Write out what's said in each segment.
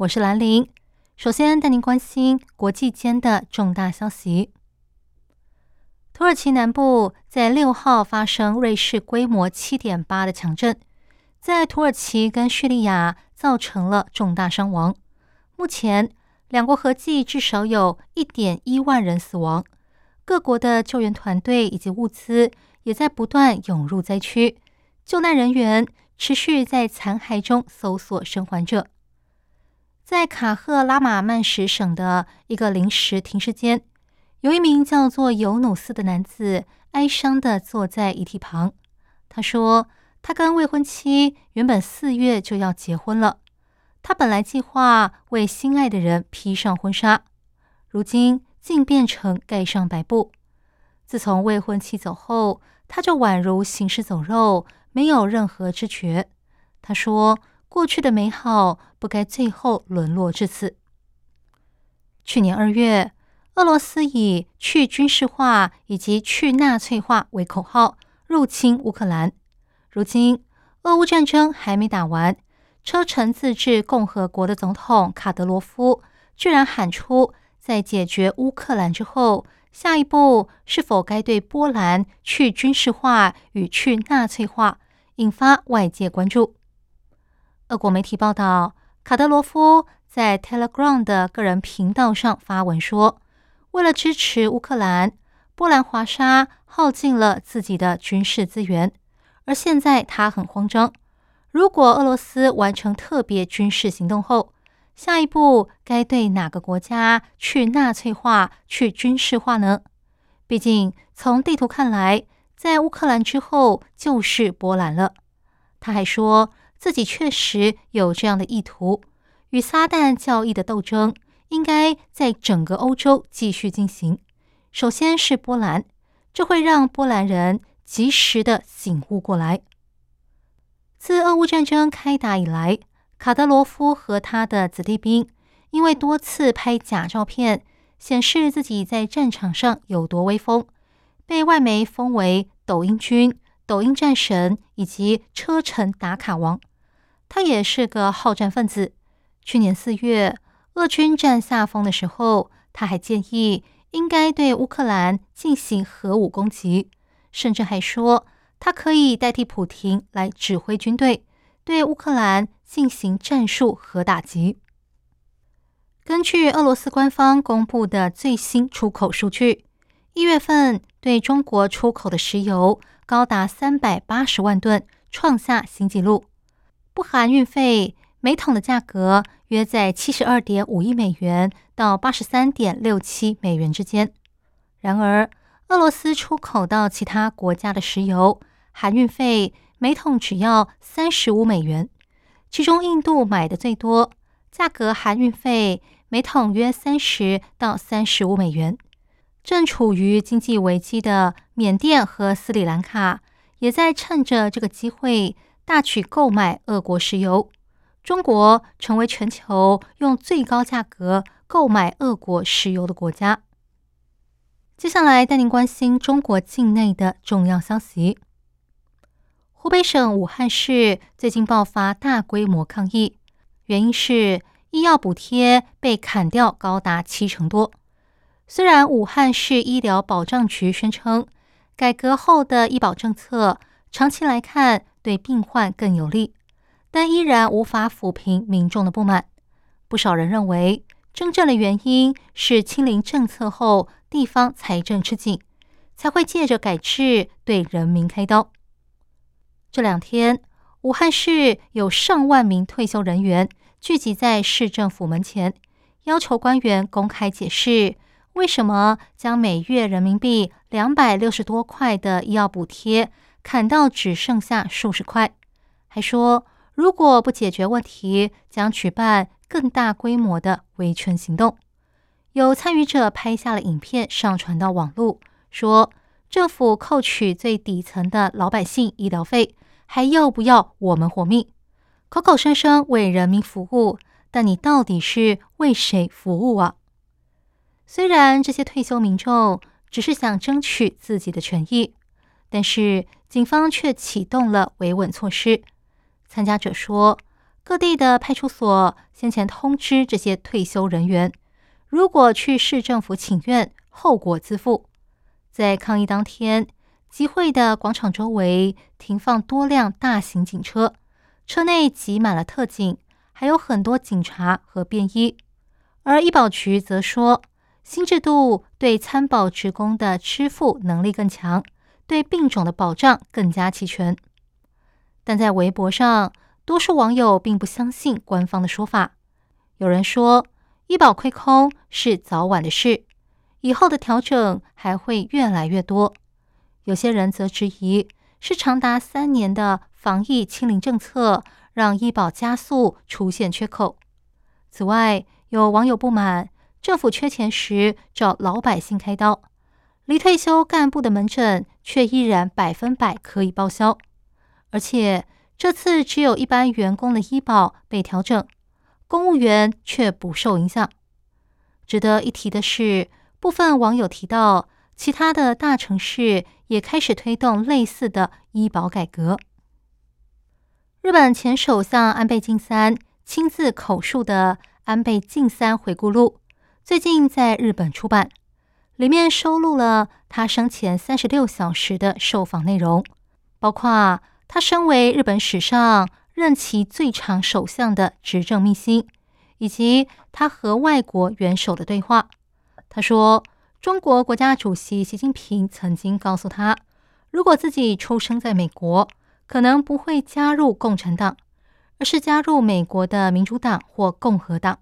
我是兰玲。首先带您关心国际间的重大消息。土耳其南部在六号发生瑞士规模七点八的强震，在土耳其跟叙利亚造成了重大伤亡。目前两国合计至少有一点一万人死亡，各国的救援团队以及物资也在不断涌入灾区，救难人员持续在残骸中搜索生还者。在卡赫拉玛曼什省的一个临时停尸间。有一名叫做尤努斯的男子哀伤的坐在遗体旁。他说：“他跟未婚妻原本四月就要结婚了。他本来计划为心爱的人披上婚纱，如今竟变成盖上白布。自从未婚妻走后，他就宛如行尸走肉，没有任何知觉。”他说：“过去的美好不该最后沦落至此。”去年二月。俄罗斯以“去军事化”以及“去纳粹化”为口号入侵乌克兰。如今，俄乌战争还没打完，车臣自治共和国的总统卡德罗夫居然喊出，在解决乌克兰之后，下一步是否该对波兰“去军事化”与“去纳粹化”，引发外界关注。俄国媒体报道，卡德罗夫在 Telegram 的个人频道上发文说。为了支持乌克兰，波兰华沙耗尽了自己的军事资源，而现在他很慌张。如果俄罗斯完成特别军事行动后，下一步该对哪个国家去纳粹化、去军事化呢？毕竟从地图看来，在乌克兰之后就是波兰了。他还说自己确实有这样的意图，与撒旦教义的斗争。应该在整个欧洲继续进行。首先是波兰，这会让波兰人及时的醒悟过来。自俄乌战争开打以来，卡德罗夫和他的子弟兵因为多次拍假照片，显示自己在战场上有多威风，被外媒封为“抖音君”、“抖音战神”以及“车臣打卡王”。他也是个好战分子。去年四月。俄军占下风的时候，他还建议应该对乌克兰进行核武攻击，甚至还说他可以代替普廷来指挥军队对乌克兰进行战术核打击。根据俄罗斯官方公布的最新出口数据，一月份对中国出口的石油高达三百八十万吨，创下新纪录，不含运费。每桶的价格约在七十二点五亿美元到八十三点六七美元之间。然而，俄罗斯出口到其他国家的石油含运费每桶只要三十五美元，其中印度买的最多，价格含运费每桶约三十到三十五美元。正处于经济危机的缅甸和斯里兰卡也在趁着这个机会大举购买俄国石油。中国成为全球用最高价格购买俄国石油的国家。接下来带您关心中国境内的重要消息。湖北省武汉市最近爆发大规模抗议，原因是医药补贴被砍掉高达七成多。虽然武汉市医疗保障局宣称，改革后的医保政策长期来看对病患更有利。但依然无法抚平民众的不满。不少人认为，真正的原因是清零政策后，地方财政吃紧，才会借着改制对人民开刀。这两天，武汉市有上万名退休人员聚集在市政府门前，要求官员公开解释，为什么将每月人民币两百六十多块的医药补贴砍到只剩下数十块，还说。如果不解决问题，将举办更大规模的维权行动。有参与者拍下了影片，上传到网络，说政府扣取最底层的老百姓医疗费，还要不要我们活命？口口声声为人民服务，但你到底是为谁服务啊？虽然这些退休民众只是想争取自己的权益，但是警方却启动了维稳措施。参加者说，各地的派出所先前通知这些退休人员，如果去市政府请愿，后果自负。在抗议当天，集会的广场周围停放多辆大型警车，车内挤满了特警，还有很多警察和便衣。而医保局则说。新制度对参保职工的支付能力更强，对病种的保障更加齐全。但在微博上，多数网友并不相信官方的说法。有人说，医保亏空是早晚的事，以后的调整还会越来越多。有些人则质疑，是长达三年的防疫清零政策让医保加速出现缺口。此外，有网友不满。政府缺钱时找老百姓开刀，离退休干部的门诊却依然百分百可以报销。而且这次只有一般员工的医保被调整，公务员却不受影响。值得一提的是，部分网友提到，其他的大城市也开始推动类似的医保改革。日本前首相安倍晋三亲自口述的《安倍晋三回顾录》。最近在日本出版，里面收录了他生前三十六小时的受访内容，包括他身为日本史上任期最长首相的执政秘辛，以及他和外国元首的对话。他说，中国国家主席习近平曾经告诉他，如果自己出生在美国，可能不会加入共产党，而是加入美国的民主党或共和党。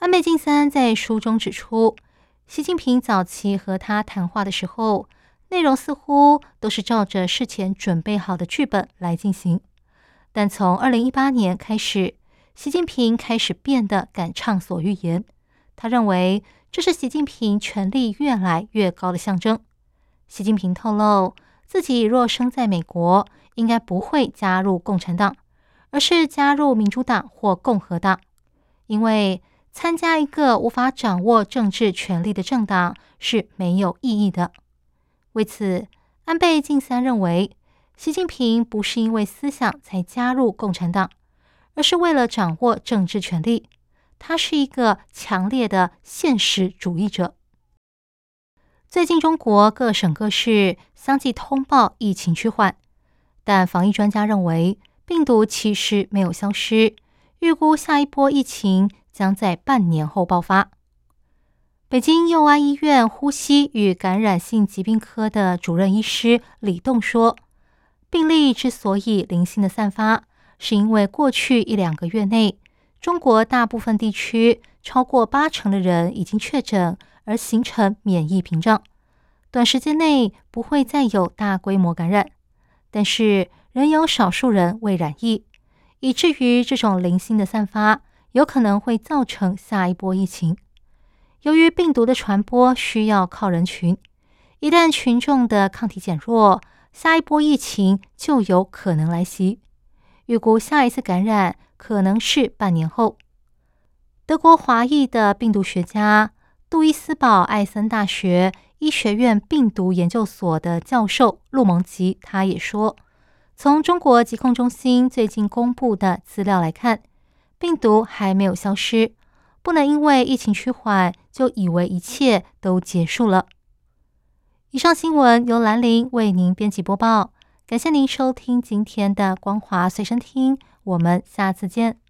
安倍晋三在书中指出，习近平早期和他谈话的时候，内容似乎都是照着事前准备好的剧本来进行。但从二零一八年开始，习近平开始变得敢畅所欲言。他认为这是习近平权力越来越高的象征。习近平透露，自己若生在美国，应该不会加入共产党，而是加入民主党或共和党，因为。参加一个无法掌握政治权力的政党是没有意义的。为此，安倍晋三认为，习近平不是因为思想才加入共产党，而是为了掌握政治权力。他是一个强烈的现实主义者。最近，中国各省各市相继通报疫情趋缓，但防疫专家认为，病毒其实没有消失，预估下一波疫情。将在半年后爆发。北京佑安医院呼吸与感染性疾病科的主任医师李栋说：“病例之所以零星的散发，是因为过去一两个月内，中国大部分地区超过八成的人已经确诊，而形成免疫屏障，短时间内不会再有大规模感染。但是仍有少数人未染疫，以至于这种零星的散发。”有可能会造成下一波疫情。由于病毒的传播需要靠人群，一旦群众的抗体减弱，下一波疫情就有可能来袭。预估下一次感染可能是半年后。德国华裔的病毒学家杜伊斯堡艾森大学医学院病毒研究所的教授陆蒙吉，他也说，从中国疾控中心最近公布的资料来看。病毒还没有消失，不能因为疫情趋缓就以为一切都结束了。以上新闻由兰陵为您编辑播报，感谢您收听今天的光华随身听，我们下次见。